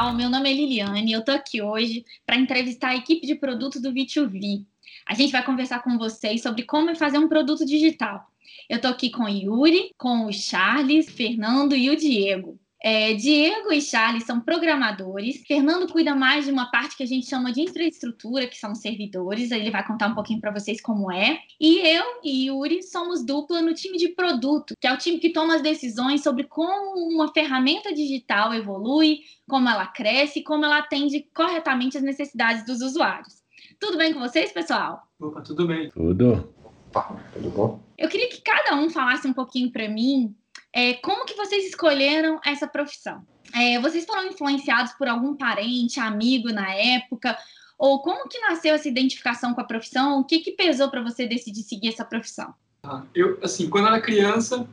pessoal, meu nome é Liliane eu tô aqui hoje para entrevistar a equipe de produto do V2V. A gente vai conversar com vocês sobre como fazer um produto digital. Eu tô aqui com o Yuri, com o Charles, Fernando e o Diego. É, Diego e Charles são programadores. Fernando cuida mais de uma parte que a gente chama de infraestrutura, que são servidores. Ele vai contar um pouquinho para vocês como é. E eu e Yuri somos dupla no time de produto, que é o time que toma as decisões sobre como uma ferramenta digital evolui, como ela cresce, como ela atende corretamente as necessidades dos usuários. Tudo bem com vocês, pessoal? Opa, tudo bem. Tudo. Opa, tudo bom? Eu queria que cada um falasse um pouquinho para mim é, como que vocês escolheram essa profissão? É, vocês foram influenciados por algum parente, amigo na época? Ou como que nasceu essa identificação com a profissão? O que, que pesou para você decidir seguir essa profissão? Ah, eu, assim, quando eu era criança,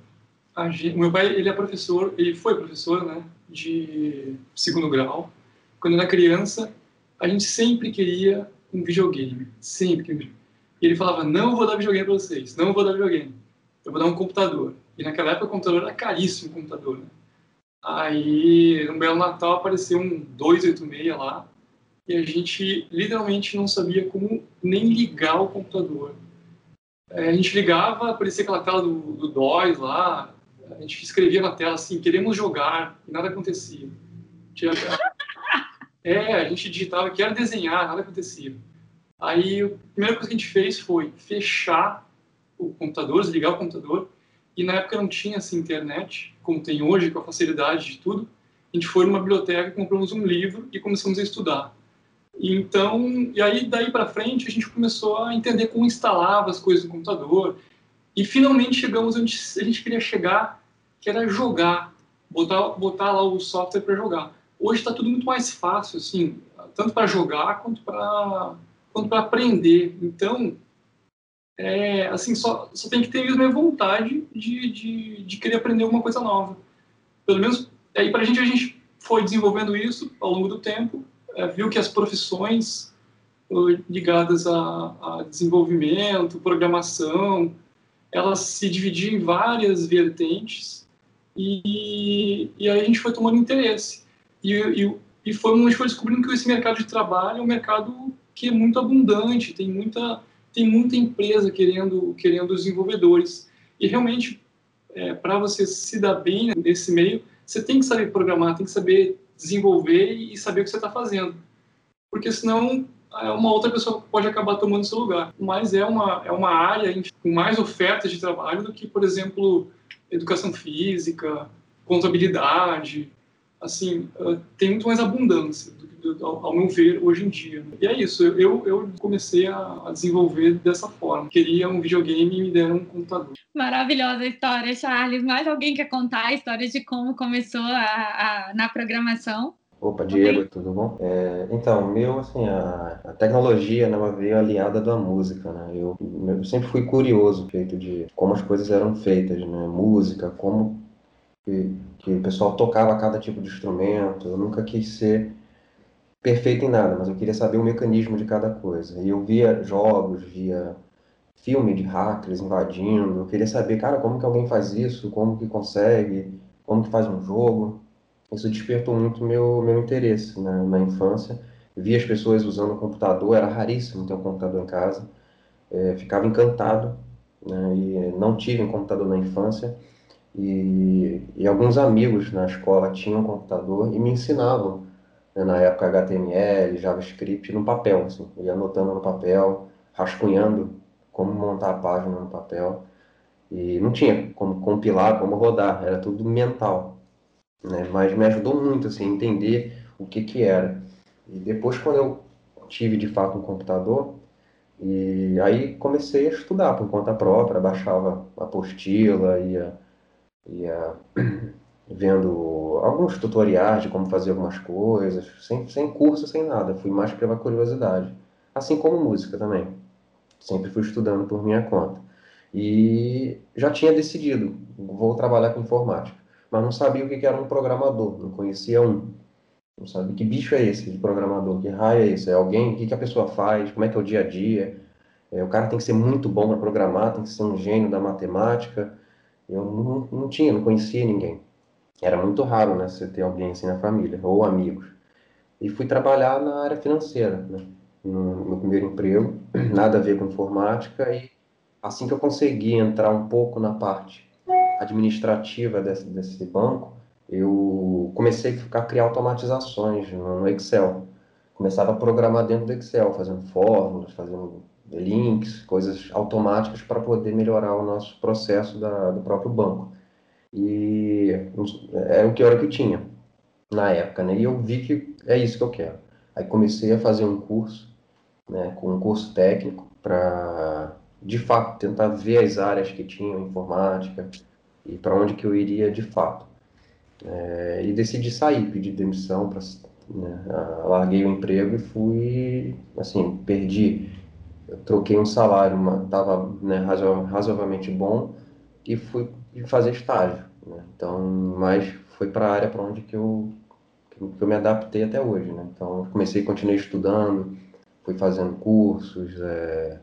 gente, meu pai ele é professor, ele foi professor, né, de segundo grau. Quando eu era criança, a gente sempre queria um videogame, sempre. E ele falava: não vou dar videogame para vocês, não vou dar videogame, eu vou dar um computador. E naquela época o computador era caríssimo, o computador, né? Aí, no belo Natal, apareceu um 286 lá, e a gente literalmente não sabia como nem ligar o computador. É, a gente ligava, aparecia aquela tela do, do lá, a gente escrevia na tela assim, queremos jogar, e nada acontecia. Tinha... É, a gente digitava, quero desenhar, nada acontecia. Aí, a primeira coisa que a gente fez foi fechar o computador, desligar o computador, e na época não tinha assim, internet, como tem hoje, com a facilidade de tudo. A gente foi numa biblioteca, compramos um livro e começamos a estudar. Então, e aí daí para frente a gente começou a entender como instalava as coisas no computador. E finalmente chegamos onde a gente queria chegar, que era jogar, botar, botar lá o software para jogar. Hoje está tudo muito mais fácil, assim, tanto para jogar quanto para quanto para aprender. Então, é, assim, só, só tem que ter mesmo a vontade de, de, de querer aprender alguma coisa nova. Pelo menos, aí para a gente, a gente foi desenvolvendo isso ao longo do tempo, é, viu que as profissões ligadas a, a, desenvolvimento, programação, elas se dividiam em várias vertentes e, e aí a gente foi tomando interesse. E, e, e foi, a gente foi descobrindo que esse mercado de trabalho é um mercado que é muito abundante, tem muita tem muita empresa querendo, querendo desenvolvedores. E realmente, é, para você se dar bem nesse meio, você tem que saber programar, tem que saber desenvolver e saber o que você está fazendo. Porque senão é uma outra pessoa pode acabar tomando seu lugar. Mas é uma, é uma área com mais ofertas de trabalho do que, por exemplo, educação física, contabilidade. Assim, tem muito mais abundância ao, meu ver, hoje em dia. E é isso, eu, eu comecei a desenvolver dessa forma. Queria um videogame e me deram um computador. Maravilhosa história, Charles. Mais alguém quer contar a história de como começou a, a na programação? Opa, Diego, okay. tudo bom? É, então, meu, assim, a, a tecnologia né, veio aliada da música, né? Eu, eu sempre fui curioso feito de como as coisas eram feitas, né? Música, como que, que o pessoal tocava cada tipo de instrumento. Eu nunca quis ser perfeito em nada, mas eu queria saber o mecanismo de cada coisa. E eu via jogos, via filme de hackers invadindo, eu queria saber, cara, como que alguém faz isso, como que consegue, como que faz um jogo. Isso despertou muito meu meu interesse né, na infância. via as pessoas usando o computador, era raríssimo ter um computador em casa. É, ficava encantado, né, e não tive um computador na infância. E, e alguns amigos na escola tinham um computador e me ensinavam né, na época HTML, JavaScript, no papel, assim, ia anotando no papel, rascunhando como montar a página no papel, e não tinha como compilar, como rodar, era tudo mental, né, mas me ajudou muito, assim, a entender o que que era. E depois, quando eu tive, de fato, um computador, e aí comecei a estudar por conta própria, baixava apostila, ia, ia vendo alguns tutoriais de como fazer algumas coisas, sem, sem curso, sem nada. Fui mais pela curiosidade. Assim como música também. Sempre fui estudando por minha conta. E já tinha decidido, vou trabalhar com informática. Mas não sabia o que era um programador, não conhecia um. Não sabia que bicho é esse de programador, que raio é esse? É alguém? O que, que a pessoa faz? Como é que é o dia a dia? É, o cara tem que ser muito bom para programar, tem que ser um gênio da matemática. Eu não, não tinha, não conhecia ninguém era muito raro, né, você ter alguém assim na família, ou amigos. e fui trabalhar na área financeira, né? no meu primeiro emprego, nada a ver com informática, e assim que eu consegui entrar um pouco na parte administrativa desse, desse banco, eu comecei a criar automatizações no Excel. Começava a programar dentro do Excel, fazendo fórmulas, fazendo links, coisas automáticas para poder melhorar o nosso processo da, do próprio banco. E era o que hora que eu tinha na época, né? E eu vi que é isso que eu quero. Aí comecei a fazer um curso, né, com um curso técnico para de fato tentar ver as áreas que tinham informática e para onde que eu iria de fato. É, e decidi sair, pedir demissão, pra, né, larguei o emprego e fui, assim, perdi, eu troquei um salário, estava né, razoavelmente bom e fui fazer estágio. Né? Então, mas foi para a área para onde que eu, que eu me adaptei até hoje. Né? Então, comecei, continuei estudando, fui fazendo cursos, é,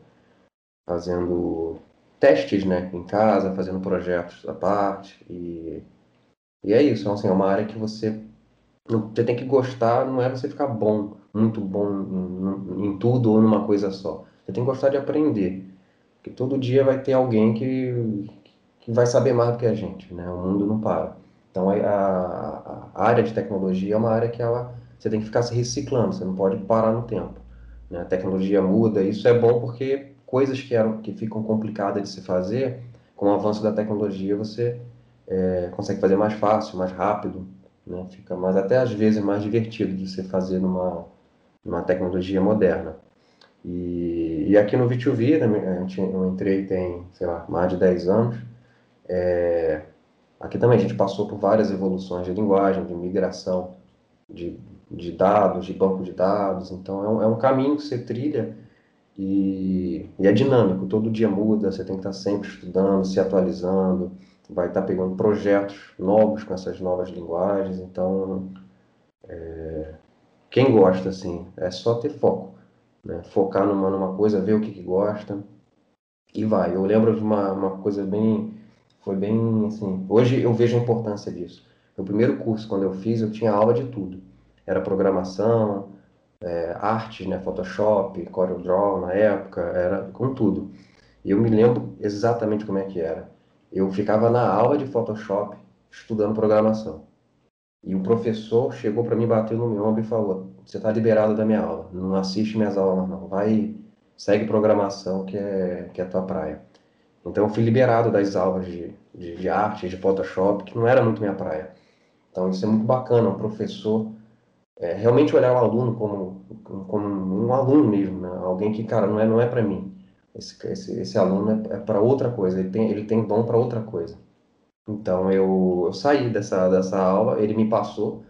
fazendo testes né, em casa, fazendo projetos à parte. E, e é isso, assim, é uma área que você, você tem que gostar, não é você ficar bom, muito bom em, em tudo ou numa coisa só. Você tem que gostar de aprender. Porque todo dia vai ter alguém que, que vai saber mais do que a gente, né? O mundo não para. Então, a, a, área de tecnologia é uma área que ela, você tem que ficar se reciclando, você não pode parar no tempo. Né? A tecnologia muda, isso é bom porque coisas que, eram, que ficam complicadas de se fazer, com o avanço da tecnologia, você é, consegue fazer mais fácil, mais rápido, né? fica mais, até às vezes mais divertido de se fazer numa, numa tecnologia moderna. E, e aqui no V2V, né, a gente, eu entrei tem, sei lá, mais de 10 anos, é, aqui também a gente passou por várias evoluções de linguagem, de migração de, de dados, de banco de dados, então é um, é um caminho que você trilha e, e, é dinâmico, todo dia muda, você tem que estar sempre estudando, se atualizando, vai estar pegando projetos novos com essas novas linguagens, então é, quem gosta, assim, é só ter foco né? focar numa, numa coisa, ver o que, que gosta e vai. Eu lembro de uma, uma coisa bem, foi bem assim, hoje eu vejo a importância disso. No primeiro curso, quando eu fiz, eu tinha aula de tudo. Era programação, é, arte, né, Photoshop, CorelDRAW na época, era com tudo. E eu me lembro exatamente como é que era. Eu ficava na aula de Photoshop estudando programação. E o professor chegou para mim, bateu no meu ombro e falou: Você está liberado da minha aula, não assiste minhas aulas, não. Vai, segue programação, que é, que é a tua praia. Então eu fui liberado das aulas de, de, de arte, de Photoshop, que não era muito minha praia. Então isso é muito bacana, um professor é, realmente olhar o aluno como, como um aluno mesmo, né? alguém que, cara, não é, não é para mim. Esse, esse, esse aluno é, é para outra coisa, ele tem, ele tem dom para outra coisa. Então eu, eu saí dessa, dessa aula, ele me passou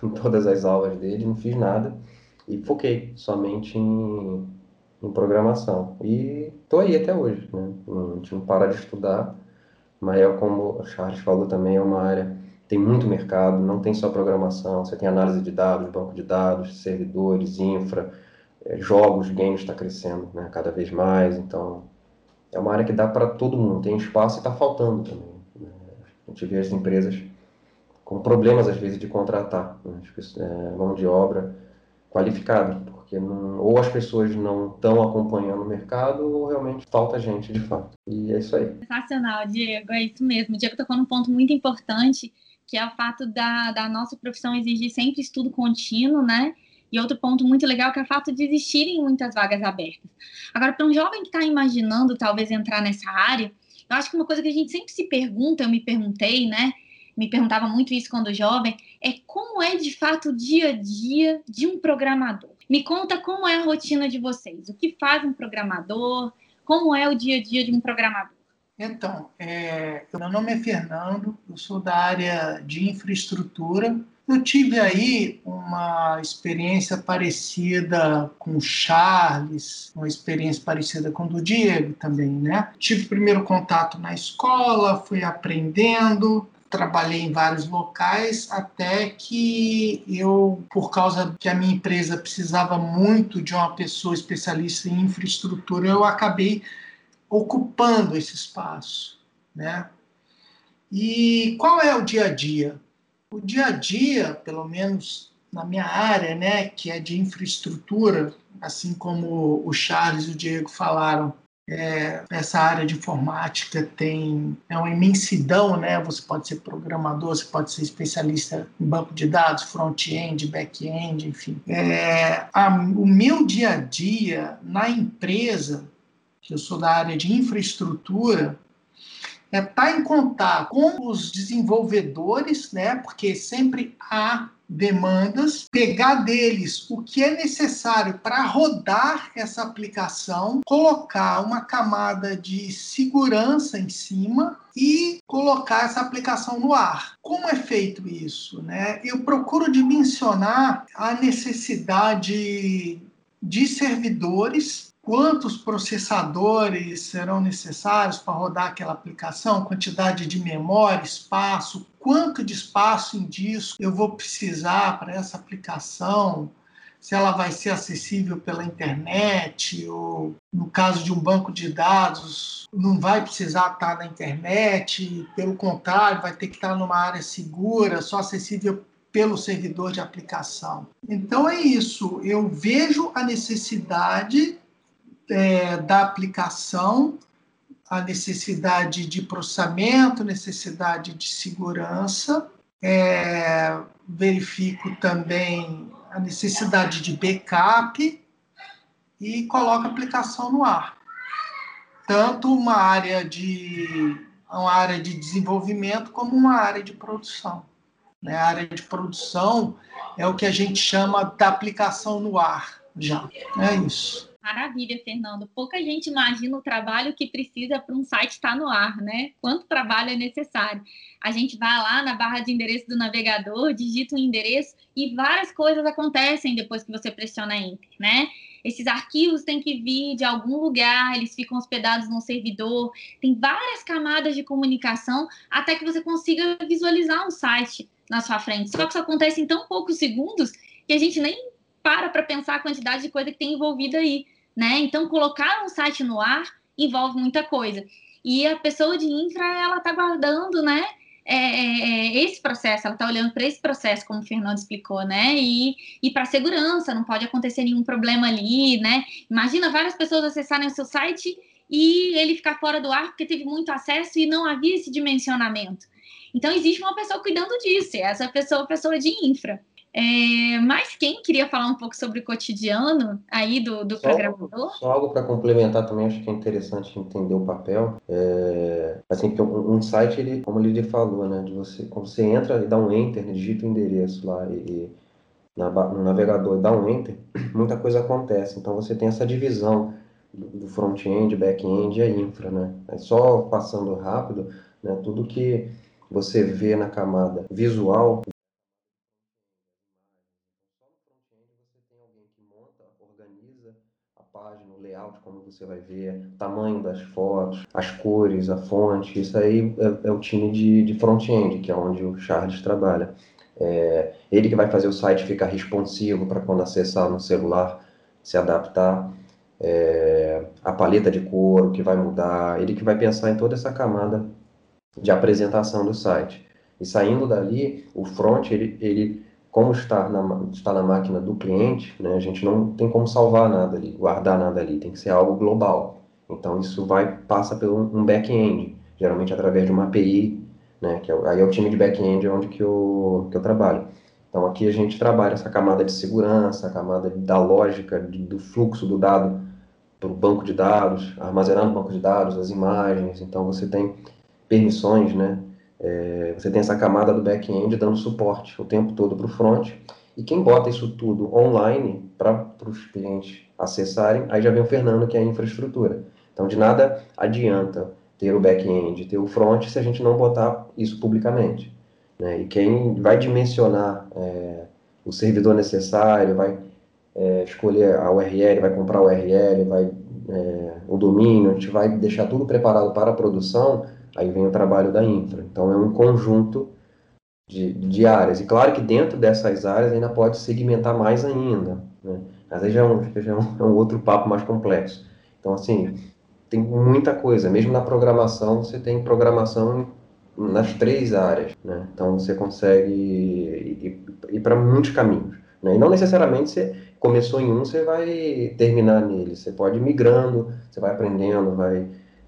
todas as aulas dele, não fiz nada e foquei somente em, em programação. E estou aí até hoje, né? Não, a gente não para de estudar, mas é como o Charles falou também, é uma área tem muito mercado, não tem só programação, você tem análise de dados, banco de dados, servidores, infra, é, jogos, games está crescendo né, cada vez mais, então é uma área que dá para todo mundo, tem espaço e está faltando também. A gente vê as empresas com problemas, às vezes, de contratar né, é, mão de obra qualificada, porque não, ou as pessoas não estão acompanhando o mercado ou realmente falta gente, de fato. E é isso aí. Sensacional, Diego, é isso mesmo. O Diego tocou num ponto muito importante, que é o fato da, da nossa profissão exigir sempre estudo contínuo, né? E outro ponto muito legal que é o fato de existirem muitas vagas abertas. Agora, para um jovem que está imaginando talvez entrar nessa área, eu acho que uma coisa que a gente sempre se pergunta, eu me perguntei, né? Me perguntava muito isso quando jovem, é como é de fato o dia a dia de um programador. Me conta como é a rotina de vocês, o que faz um programador, como é o dia a dia de um programador. Então, é, meu nome é Fernando, eu sou da área de infraestrutura eu tive aí uma experiência parecida com o Charles, uma experiência parecida com o do Diego também, né? Tive primeiro contato na escola, fui aprendendo, trabalhei em vários locais até que eu, por causa que a minha empresa precisava muito de uma pessoa especialista em infraestrutura, eu acabei ocupando esse espaço, né? E qual é o dia a dia? O dia a dia, pelo menos na minha área, né, que é de infraestrutura, assim como o Charles e o Diego falaram, é, essa área de informática tem é uma imensidão, né? Você pode ser programador, você pode ser especialista em banco de dados, front-end, back-end, enfim. É, a, o meu dia a dia na empresa, que eu sou da área de infraestrutura, é estar tá em contato com os desenvolvedores, né? Porque sempre há demandas, pegar deles o que é necessário para rodar essa aplicação, colocar uma camada de segurança em cima e colocar essa aplicação no ar. Como é feito isso? Né? Eu procuro dimensionar a necessidade de servidores quantos processadores serão necessários para rodar aquela aplicação, quantidade de memória, espaço, quanto de espaço em disco eu vou precisar para essa aplicação, se ela vai ser acessível pela internet ou no caso de um banco de dados não vai precisar estar na internet, pelo contrário, vai ter que estar numa área segura, só acessível pelo servidor de aplicação. Então é isso, eu vejo a necessidade é, da aplicação, a necessidade de processamento, necessidade de segurança, é, verifico também a necessidade de backup e coloco a aplicação no ar. Tanto uma área de uma área de desenvolvimento como uma área de produção. Né? A área de produção é o que a gente chama da aplicação no ar já. É isso. Maravilha, Fernando. Pouca gente imagina o trabalho que precisa para um site estar no ar, né? Quanto trabalho é necessário. A gente vai lá na barra de endereço do navegador, digita o um endereço e várias coisas acontecem depois que você pressiona Enter, né? Esses arquivos têm que vir de algum lugar, eles ficam hospedados num servidor, tem várias camadas de comunicação até que você consiga visualizar um site na sua frente. Só que isso acontece em tão poucos segundos que a gente nem para para pensar a quantidade de coisa que tem envolvida aí né? Então, colocar um site no ar envolve muita coisa. E a pessoa de infra, ela está guardando, né? É, é, é, esse processo, ela está olhando para esse processo, como o Fernando explicou, né? E, e para segurança, não pode acontecer nenhum problema ali, né? Imagina várias pessoas acessarem o seu site e ele ficar fora do ar porque teve muito acesso e não havia esse dimensionamento. Então, existe uma pessoa cuidando disso, e essa pessoa é a pessoa de infra. É, mas quem queria falar um pouco sobre o cotidiano aí do, do só, programador? Só algo para complementar também, acho que é interessante entender o papel. É, assim, que um, site, ele, como ele falou, né, de você, quando você entra e dá um enter, digita o endereço lá e, na, no navegador e dá um enter, muita coisa acontece. Então você tem essa divisão do, do front-end, back-end e a infra, né? É só passando rápido, né, tudo que você vê na camada visual layout, como você vai ver, tamanho das fotos, as cores, a fonte, isso aí é, é o time de, de front-end, que é onde o Charles trabalha. É, ele que vai fazer o site ficar responsivo para quando acessar no celular se adaptar. É, a paleta de cor, o que vai mudar, ele que vai pensar em toda essa camada de apresentação do site. E saindo dali, o front, ele, ele como está na, está na máquina do cliente, né, a gente não tem como salvar nada ali, guardar nada ali, tem que ser algo global. Então isso vai passa por um back-end, geralmente através de uma API, né, que é, aí é o time de back-end onde que eu, que eu trabalho. Então aqui a gente trabalha essa camada de segurança, a camada da lógica de, do fluxo do dado para o banco de dados, armazenar no banco de dados as imagens. Então você tem permissões, né, é, você tem essa camada do back-end dando suporte o tempo todo para o front. E quem bota isso tudo online para os clientes acessarem, aí já vem o Fernando, que é a infraestrutura. Então, de nada adianta ter o back-end, ter o front, se a gente não botar isso publicamente. Né? E quem vai dimensionar é, o servidor necessário, vai é, escolher a URL, vai comprar a URL, vai, é, o domínio, a gente vai deixar tudo preparado para a produção, Aí vem o trabalho da infra. Então é um conjunto de, de áreas. E claro que dentro dessas áreas ainda pode segmentar mais ainda. Né? Mas aí já é, um, já é é um outro papo mais complexo. Então, assim, tem muita coisa. Mesmo na programação, você tem programação nas três áreas, né? Então você consegue ir, ir para muitos caminhos, né? E não necessariamente você começou em um, você vai terminar nele. Você pode ir migrando, você vai aprendendo, vai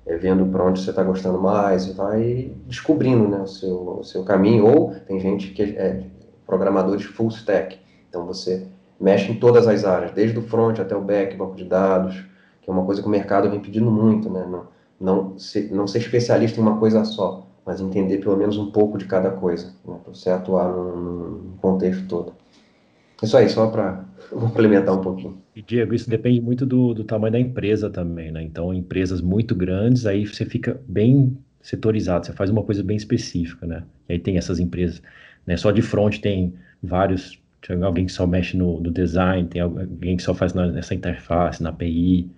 é, vendo para onde você está gostando mais, e vai descobrindo né, o, seu, o seu caminho. Ou tem gente que é programadores full stack, então você mexe em todas as áreas, desde o front até o back, banco de dados, que é uma coisa que o mercado vem pedindo muito, né? Não, não, ser, não ser especialista em uma coisa só, mas entender pelo menos um pouco de cada coisa, né? para você atuar num, contexto todo. Isso aí, só para complementar um pouquinho. E Diego, isso depende muito do, do tamanho da empresa também, né? Então, empresas muito grandes, aí você fica bem setorizado, você faz uma coisa bem específica, né? E aí tem essas empresas, né? Só de front tem vários, tem alguém que só mexe no, no design, tem alguém que só faz na, nessa interface, na API.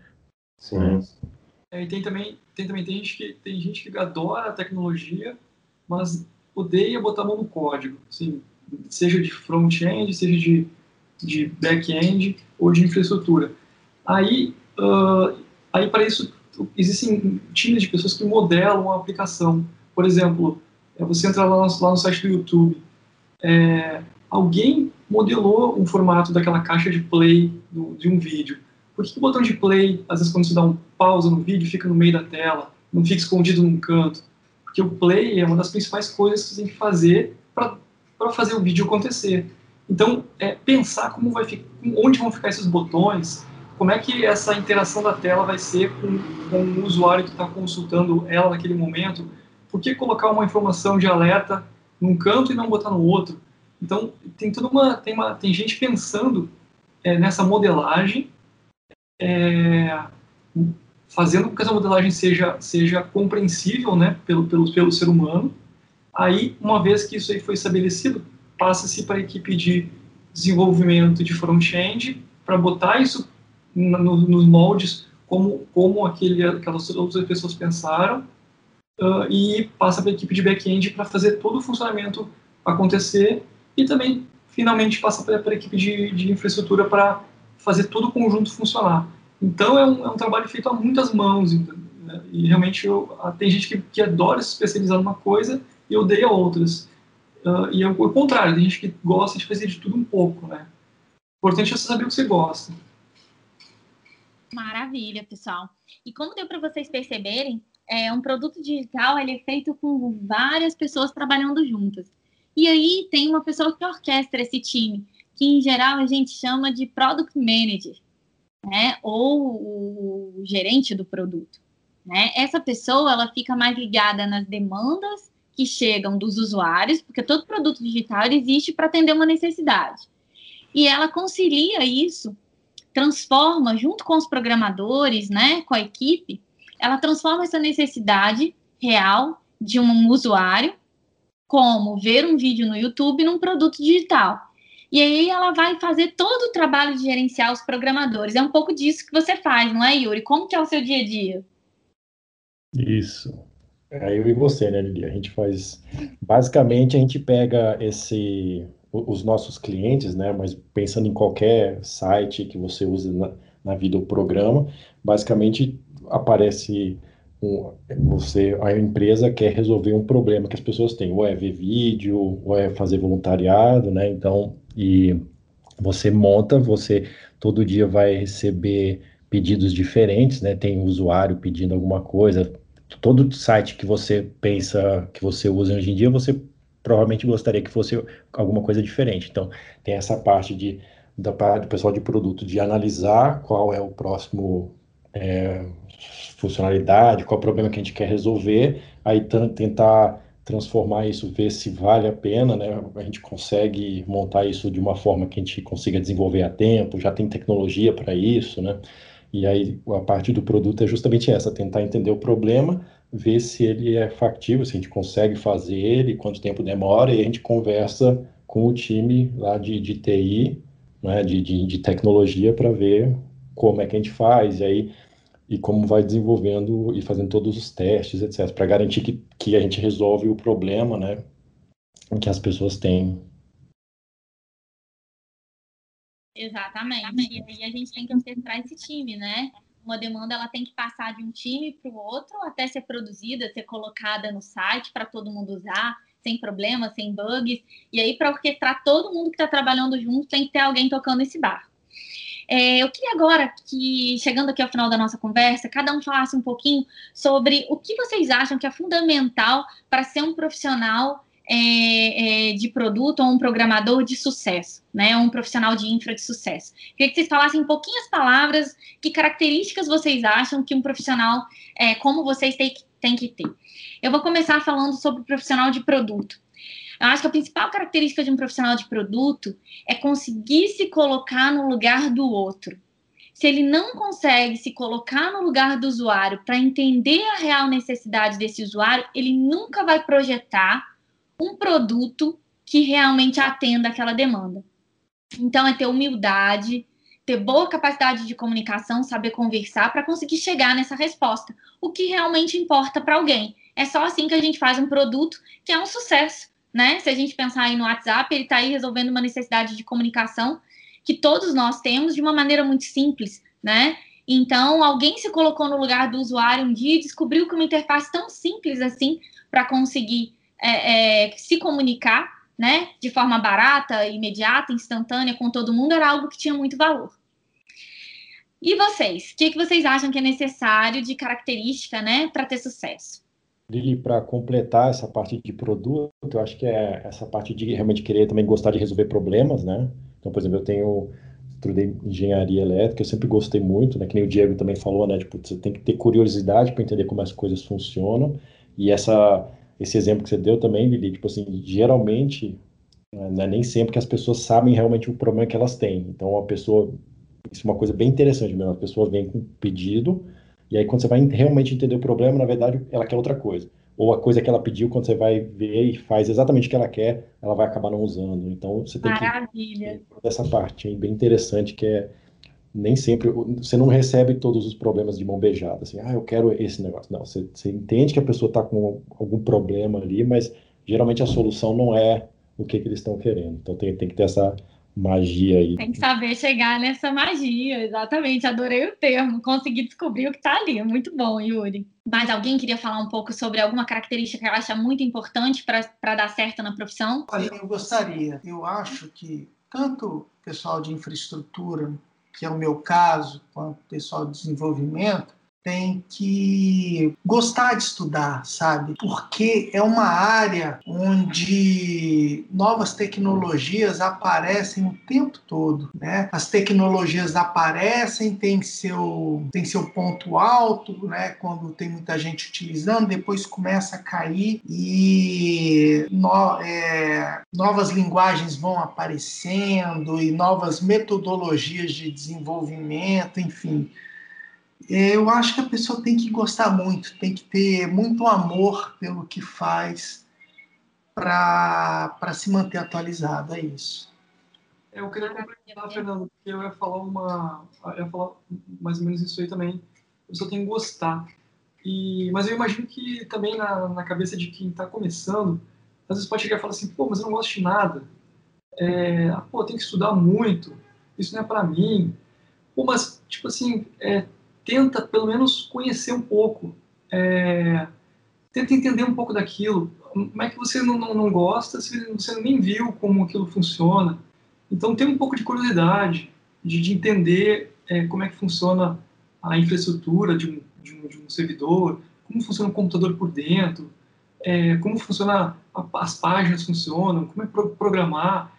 Sim. Né? É, e tem também, tem também tem gente, que, tem gente que adora a tecnologia, mas odeia botar a mão no código, assim, seja de front-end, seja de de back-end ou de infraestrutura. Aí, uh, aí para isso, existem times de pessoas que modelam a aplicação. Por exemplo, é, você entra lá no, lá no site do YouTube, é, alguém modelou um formato daquela caixa de play do, de um vídeo. Por que, o botão de play, às vezes quando você dá um pausa no vídeo, fica no meio da tela, não fica escondido num canto? Porque o play é uma das principais coisas que você tem que fazer para fazer o vídeo acontecer. Então, é, pensar como vai ficar, onde vão ficar esses botões, como é que essa interação da tela vai ser com, com o usuário que está consultando ela naquele momento, por que colocar uma informação de alerta num canto e não botar no outro? Então, tem toda uma, tem, uma, tem gente pensando é, nessa modelagem, é, fazendo com que essa modelagem seja, seja compreensível né, pelo, pelo, pelo ser humano. Aí, uma vez que isso aí foi estabelecido, passa-se para a equipe de desenvolvimento de front-end para botar isso no, nos moldes como, como aquele, aquelas outras pessoas pensaram uh, e passa para a equipe de back-end para fazer todo o funcionamento acontecer e também, finalmente, passa para a equipe de, de infraestrutura para fazer todo o conjunto funcionar. Então, é um, é um trabalho feito a muitas mãos, né? e realmente eu, tem gente que, que adora se especializar numa coisa e odeia outras. Uh, e é o contrário, tem gente que gosta de fazer de tudo um pouco, né? O importante é você saber o que você gosta. Maravilha, pessoal. E como deu para vocês perceberem, é um produto digital ele é feito com várias pessoas trabalhando juntas. E aí tem uma pessoa que orquestra esse time, que em geral a gente chama de product manager, né? Ou o gerente do produto. Né? Essa pessoa ela fica mais ligada nas demandas que chegam dos usuários, porque todo produto digital existe para atender uma necessidade. E ela concilia isso, transforma junto com os programadores, né, com a equipe, ela transforma essa necessidade real de um usuário, como ver um vídeo no YouTube, num produto digital. E aí ela vai fazer todo o trabalho de gerenciar os programadores. É um pouco disso que você faz, não é, Yuri? Como que é o seu dia a dia? Isso. É eu e você, né, Lili? A gente faz. Basicamente, a gente pega esse, os nossos clientes, né? Mas pensando em qualquer site que você usa na, na vida o programa, basicamente aparece um, você, a empresa quer resolver um problema que as pessoas têm, ou é ver vídeo, ou é fazer voluntariado, né? Então, e você monta, você todo dia vai receber pedidos diferentes, né? Tem um usuário pedindo alguma coisa, todo site que você pensa que você usa hoje em dia, você provavelmente gostaria que fosse alguma coisa diferente. Então, tem essa parte de, da, do pessoal de produto de analisar qual é o próximo é, funcionalidade, qual é o problema que a gente quer resolver, aí tentar transformar isso, ver se vale a pena, né? A gente consegue montar isso de uma forma que a gente consiga desenvolver a tempo, já tem tecnologia para isso, né? E aí a parte do produto é justamente essa, tentar entender o problema, ver se ele é factível, se a gente consegue fazer ele, quanto tempo demora, e a gente conversa com o time lá de, de TI, né, de, de, de tecnologia, para ver como é que a gente faz, e aí e como vai desenvolvendo e fazendo todos os testes, etc., para garantir que, que a gente resolve o problema, né, que as pessoas têm Exatamente. E aí a gente tem que orquestrar esse time, né? uma demanda ela tem que passar de um time para o outro até ser produzida, ser colocada no site para todo mundo usar, sem problemas, sem bugs. E aí, para orquestrar todo mundo que está trabalhando junto, tem que ter alguém tocando esse bar. É, eu queria agora que, chegando aqui ao final da nossa conversa, cada um falasse um pouquinho sobre o que vocês acham que é fundamental para ser um profissional é, é, de produto ou um programador de sucesso, né? Um profissional de infra de sucesso. Queria que vocês falassem em pouquinhas palavras que características vocês acham que um profissional é, como vocês têm, têm que ter. Eu vou começar falando sobre o profissional de produto. Eu acho que a principal característica de um profissional de produto é conseguir se colocar no lugar do outro. Se ele não consegue se colocar no lugar do usuário para entender a real necessidade desse usuário, ele nunca vai projetar um produto que realmente atenda aquela demanda. Então, é ter humildade, ter boa capacidade de comunicação, saber conversar para conseguir chegar nessa resposta. O que realmente importa para alguém. É só assim que a gente faz um produto que é um sucesso, né? Se a gente pensar aí no WhatsApp, ele está aí resolvendo uma necessidade de comunicação que todos nós temos de uma maneira muito simples, né? Então, alguém se colocou no lugar do usuário um dia e descobriu que uma interface tão simples assim para conseguir é, é, se comunicar, né, de forma barata, imediata, instantânea com todo mundo era algo que tinha muito valor. E vocês? O que, que vocês acham que é necessário de característica, né, para ter sucesso? Lili, para completar essa parte de produto, eu acho que é essa parte de realmente querer também gostar de resolver problemas, né? Então, por exemplo, eu tenho estudei engenharia elétrica, eu sempre gostei muito, né? Que nem o Diego também falou, né? Tipo, você tem que ter curiosidade para entender como as coisas funcionam. E essa esse exemplo que você deu também, Lili, tipo assim, geralmente, né, nem sempre que as pessoas sabem realmente o problema que elas têm. Então, a pessoa, isso é uma coisa bem interessante mesmo, a pessoa vem com um pedido, e aí quando você vai realmente entender o problema, na verdade, ela quer outra coisa. Ou a coisa que ela pediu, quando você vai ver e faz exatamente o que ela quer, ela vai acabar não usando. Então, você tem Maravilha. que... Essa parte aí, bem interessante, que é nem sempre você não recebe todos os problemas de mão beijada, assim, ah, eu quero esse negócio. Não, você, você entende que a pessoa está com algum problema ali, mas geralmente a solução não é o que, que eles estão querendo. Então tem, tem que ter essa magia aí. Tem que saber chegar nessa magia, exatamente. Adorei o termo, conseguir descobrir o que está ali. Muito bom, Yuri. Mas alguém queria falar um pouco sobre alguma característica que acha muito importante para dar certo na profissão? Olha, eu gostaria. Eu acho que tanto o pessoal de infraestrutura que é o meu caso, quanto pessoal de desenvolvimento, tem que gostar de estudar, sabe? Porque é uma área onde novas tecnologias aparecem o tempo todo, né? As tecnologias aparecem, tem seu tem seu ponto alto, né? Quando tem muita gente utilizando, depois começa a cair e no, é, novas linguagens vão aparecendo e novas metodologias de desenvolvimento, enfim eu acho que a pessoa tem que gostar muito, tem que ter muito amor pelo que faz para se manter atualizado, é isso. É, eu queria complementar, Fernando, porque eu ia falar uma, eu ia falar mais ou menos isso aí também. A pessoa tem que gostar. E, mas eu imagino que também na, na cabeça de quem está começando, às vezes pode chegar e falar assim, pô, mas eu não gosto de nada. É, pô, tem que estudar muito. Isso não é para mim. Pô, mas tipo assim, é, tenta pelo menos conhecer um pouco, é, tenta entender um pouco daquilo. Como é que você não, não, não, gosta se você nem viu como aquilo funciona? Então, tem um pouco de curiosidade, de, de entender é, como é que funciona a infraestrutura de um, de um, de um servidor, como funciona o computador por dentro, é, como funciona a, as páginas funcionam, como é pro, programar.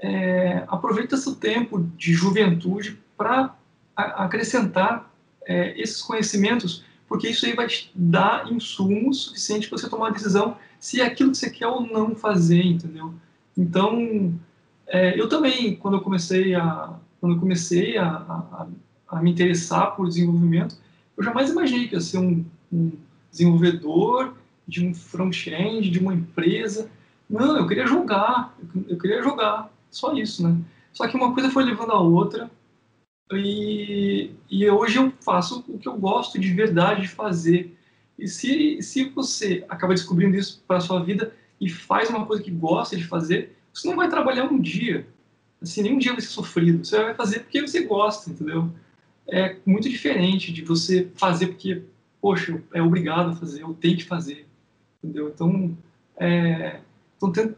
É, aproveita seu tempo de juventude para acrescentar é, esses conhecimentos, porque isso aí vai te dar insumos suficientes para você tomar uma decisão se é aquilo que você quer ou não fazer, entendeu? Então, é, eu também, quando eu comecei a, quando eu comecei a, a, a, me interessar por desenvolvimento, eu jamais imaginei que ia ser um, um desenvolvedor de um front-end, de uma empresa. Não, eu queria jogar, eu queria jogar, só isso, né? Só que uma coisa foi levando a outra, e, e hoje eu faço o que eu gosto de verdade de fazer. E se, se você acaba descobrindo isso para sua vida e faz uma coisa que gosta de fazer, você não vai trabalhar um dia. Assim, nenhum dia vai ser sofrido. Você vai fazer porque você gosta, entendeu? é muito diferente de você fazer porque, poxa, é obrigado a fazer, eu tenho que fazer, entendeu? Então, é, então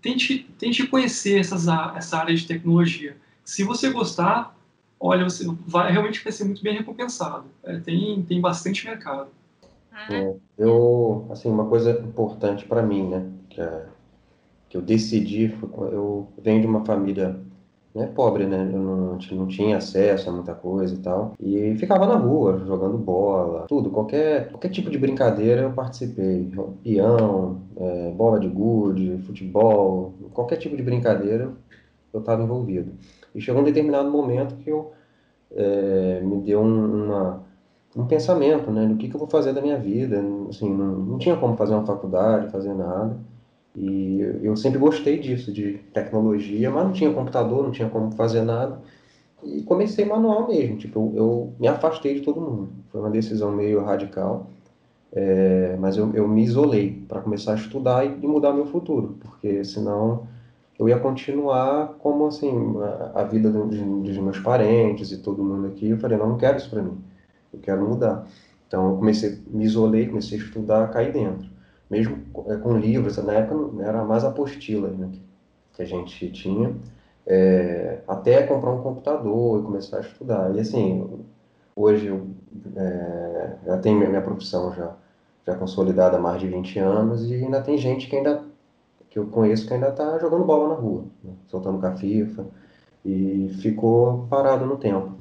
tente, tente conhecer essas, essa área de tecnologia. Se você gostar, olha, você vai, realmente vai ser muito bem recompensado. É, tem, tem bastante mercado. Ah. É, eu, assim, uma coisa importante para mim, né, que, é, que eu decidi, eu venho de uma família né, pobre, né? Eu não, não tinha acesso a muita coisa e tal. E ficava na rua, jogando bola, tudo, qualquer, qualquer tipo de brincadeira eu participei. Peão, é, bola de gude, futebol, qualquer tipo de brincadeira eu estava envolvido. E chegou um determinado momento que eu é, me deu um, uma, um pensamento, né? Do que, que eu vou fazer da minha vida. Assim, não, não tinha como fazer uma faculdade, fazer nada. E eu sempre gostei disso, de tecnologia, mas não tinha computador, não tinha como fazer nada. E comecei manual mesmo, tipo, eu, eu me afastei de todo mundo. Foi uma decisão meio radical, é, mas eu, eu me isolei para começar a estudar e, e, mudar meu futuro, porque senão eu ia continuar como assim, a, vida dos, meus parentes e todo mundo aqui. Eu falei, não, não quero isso para mim, eu quero mudar. Então eu comecei, me isolei, comecei a estudar, caí dentro mesmo é, com livros, na época era mais apostila né, que a gente tinha, é, até comprar um computador e começar a estudar. E assim, hoje eu é, já tenho minha, minha profissão já, já consolidada há mais de 20 anos e ainda tem gente que ainda que eu conheço que ainda está jogando bola na rua, né, soltando com a FIFA e ficou parado no tempo.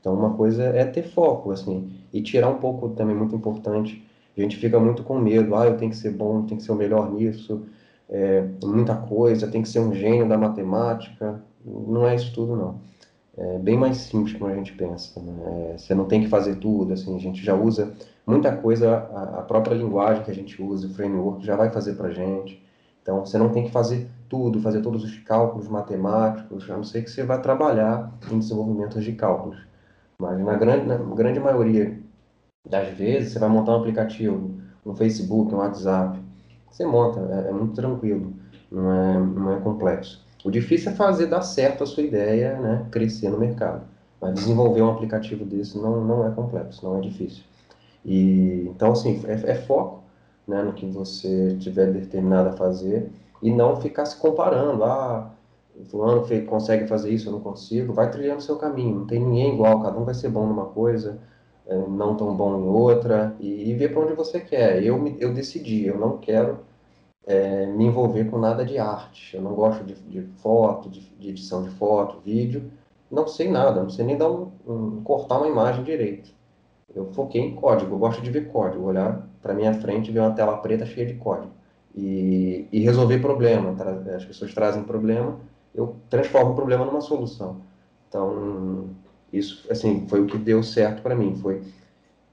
Então uma coisa é ter foco assim e tirar um pouco também muito importante a gente fica muito com medo, ah, eu tenho que ser bom, tenho que ser o melhor nisso, é, muita coisa, tem que ser um gênio da matemática. Não é isso tudo, não. É bem mais simples como a gente pensa. Né? É, você não tem que fazer tudo, assim, a gente já usa muita coisa, a, a própria linguagem que a gente usa, o framework, já vai fazer para gente. Então, você não tem que fazer tudo, fazer todos os cálculos matemáticos, a não ser que você vá trabalhar em desenvolvimento de cálculos. Mas na grande, na grande maioria das vezes, você vai montar um aplicativo no Facebook, no WhatsApp. Você monta, é, é muito tranquilo, não é, não é complexo. O difícil é fazer dar certo a sua ideia, né, crescer no mercado. Mas desenvolver um aplicativo desse não, não é complexo, não é difícil. E, então, assim, é, é foco né, no que você tiver determinado a fazer e não ficar se comparando. Ah, fulano consegue fazer isso, eu não consigo. Vai trilhando seu caminho, não tem ninguém igual, cada um vai ser bom numa coisa, é, não tão bom em outra e, e ver para onde você quer. Eu, eu decidi, eu não quero é, me envolver com nada de arte. Eu não gosto de, de foto, de, de, edição de foto, vídeo. Não sei nada, não sei nem dar um, um, cortar uma imagem direito. Eu foquei em código, eu gosto de ver código, olhar para minha frente e ver uma tela preta cheia de código. E, e resolver problema. As pessoas trazem problema, eu transformo o problema numa solução. Então, isso, assim, foi o que deu certo para mim, foi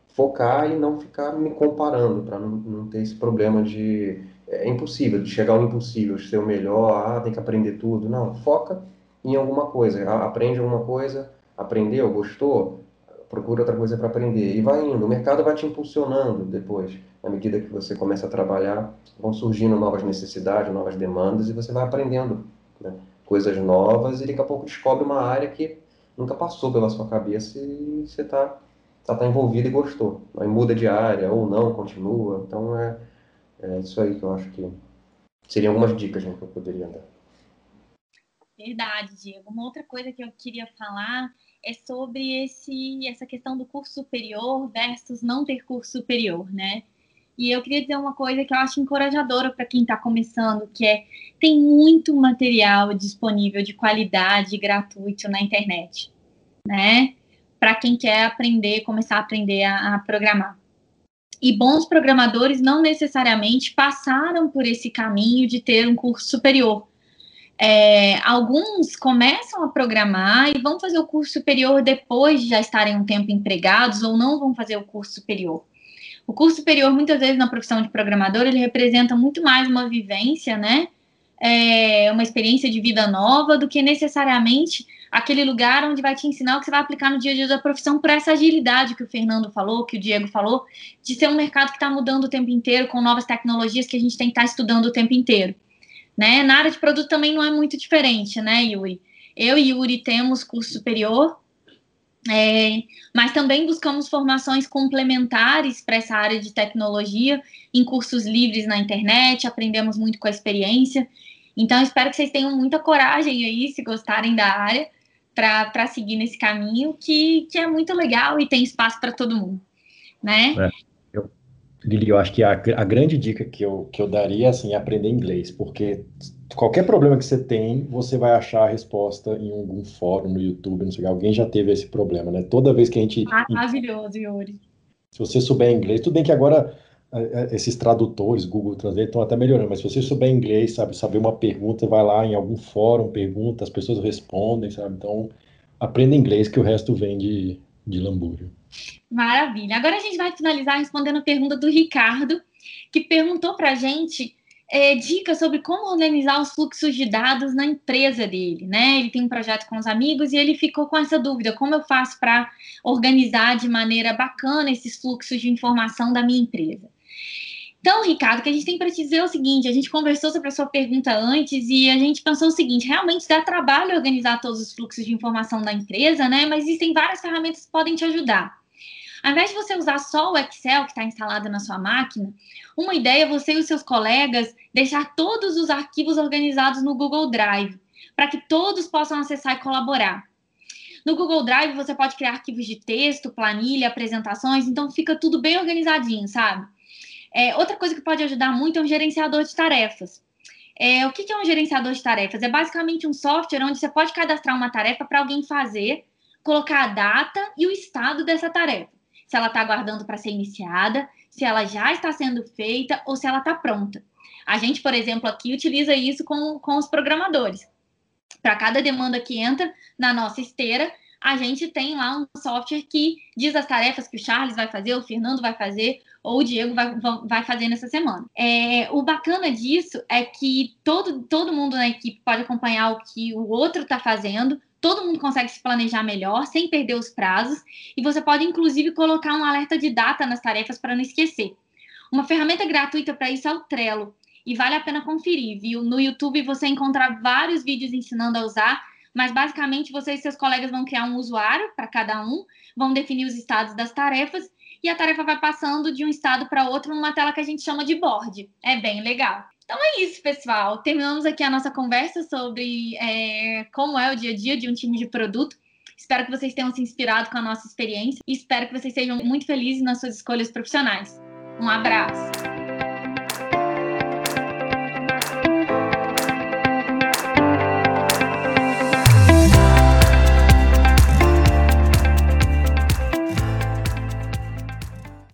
focar e não ficar me comparando, para não, não, ter esse problema de é impossível, de chegar ao impossível, ser o melhor, ah, tem que aprender tudo. Não, foca em alguma coisa, aprende alguma coisa, aprendeu, gostou, procura outra coisa para aprender e vai indo. O mercado vai te impulsionando depois, à medida que você começa a trabalhar, vão surgindo novas necessidades, novas demandas e você vai aprendendo né, coisas novas e daqui a pouco descobre uma área que nunca passou pela sua cabeça e você está tá, tá envolvido e gostou. Aí muda de área ou não, continua. Então é, é isso aí que eu acho que seriam algumas dicas né, que eu poderia dar. Verdade, Diego. Uma outra coisa que eu queria falar é sobre esse, essa questão do curso superior versus não ter curso superior, né? E eu queria dizer uma coisa que eu acho encorajadora para quem está começando, que é tem muito material disponível de qualidade gratuito na internet, né? Para quem quer aprender, começar a aprender a, a programar. E bons programadores não necessariamente passaram por esse caminho de ter um curso superior. É, alguns começam a programar e vão fazer o curso superior depois de já estarem um tempo empregados ou não vão fazer o curso superior. O curso superior, muitas vezes, na profissão de programador, ele representa muito mais uma vivência, né? É, uma experiência de vida nova do que necessariamente aquele lugar onde vai te ensinar o que você vai aplicar no dia a dia da profissão por essa agilidade que o Fernando falou, que o Diego falou, de ser um mercado que está mudando o tempo inteiro com novas tecnologias que a gente tem que estar tá estudando o tempo inteiro. Né? Na área de produto também não é muito diferente, né, Yuri? Eu e Yuri temos curso superior, É, mas também buscamos formações complementares para essa área de tecnologia em cursos livres na internet, aprendemos muito com a experiência. Então, espero que vocês tenham muita coragem aí, se gostarem da área, para seguir nesse caminho, que, que é muito legal e tem espaço para todo mundo, né? É. Lili, eu acho que a, a grande dica que eu, que eu daria assim, é aprender inglês, porque qualquer problema que você tem, você vai achar a resposta em algum fórum no YouTube, não sei o que. Alguém já teve esse problema, né? Toda vez que a gente. Maravilhoso, Yuri. Se você souber inglês, tudo bem que agora é, é, esses tradutores, Google Translate, estão até melhorando, mas se você souber inglês, sabe, saber uma pergunta, vai lá em algum fórum, pergunta, as pessoas respondem, sabe? Então, aprenda inglês que o resto vem de, de lambúrio. Maravilha. Agora a gente vai finalizar respondendo a pergunta do Ricardo, que perguntou para a gente é, dicas sobre como organizar os fluxos de dados na empresa dele, né? Ele tem um projeto com os amigos e ele ficou com essa dúvida: como eu faço para organizar de maneira bacana esses fluxos de informação da minha empresa? Então, Ricardo, o que a gente tem para te dizer é o seguinte: a gente conversou sobre a sua pergunta antes e a gente pensou o seguinte: realmente dá trabalho organizar todos os fluxos de informação da empresa, né? Mas existem várias ferramentas que podem te ajudar. Ao invés de você usar só o Excel que está instalado na sua máquina, uma ideia é você e os seus colegas deixar todos os arquivos organizados no Google Drive, para que todos possam acessar e colaborar. No Google Drive você pode criar arquivos de texto, planilha, apresentações, então fica tudo bem organizadinho, sabe? É, outra coisa que pode ajudar muito é um gerenciador de tarefas. É, o que é um gerenciador de tarefas? É basicamente um software onde você pode cadastrar uma tarefa para alguém fazer, colocar a data e o estado dessa tarefa se ela está aguardando para ser iniciada, se ela já está sendo feita ou se ela está pronta. A gente, por exemplo, aqui utiliza isso com, com os programadores. Para cada demanda que entra na nossa esteira, a gente tem lá um software que diz as tarefas que o Charles vai fazer, o Fernando vai fazer, ou o Diego vai, vai fazer nessa semana. É, o bacana disso é que todo, todo mundo na equipe pode acompanhar o que o outro está fazendo, todo mundo consegue se planejar melhor, sem perder os prazos, e você pode, inclusive, colocar um alerta de data nas tarefas para não esquecer. Uma ferramenta gratuita para isso é o Trello, e vale a pena conferir, viu? No YouTube você encontra vários vídeos ensinando a usar, mas basicamente você e seus colegas vão criar um usuário para cada um, vão definir os estados das tarefas, e a tarefa vai passando de um estado para outro numa tela que a gente chama de board. É bem legal. Então é isso, pessoal. Terminamos aqui a nossa conversa sobre é, como é o dia a dia de um time de produto. Espero que vocês tenham se inspirado com a nossa experiência e espero que vocês sejam muito felizes nas suas escolhas profissionais. Um abraço!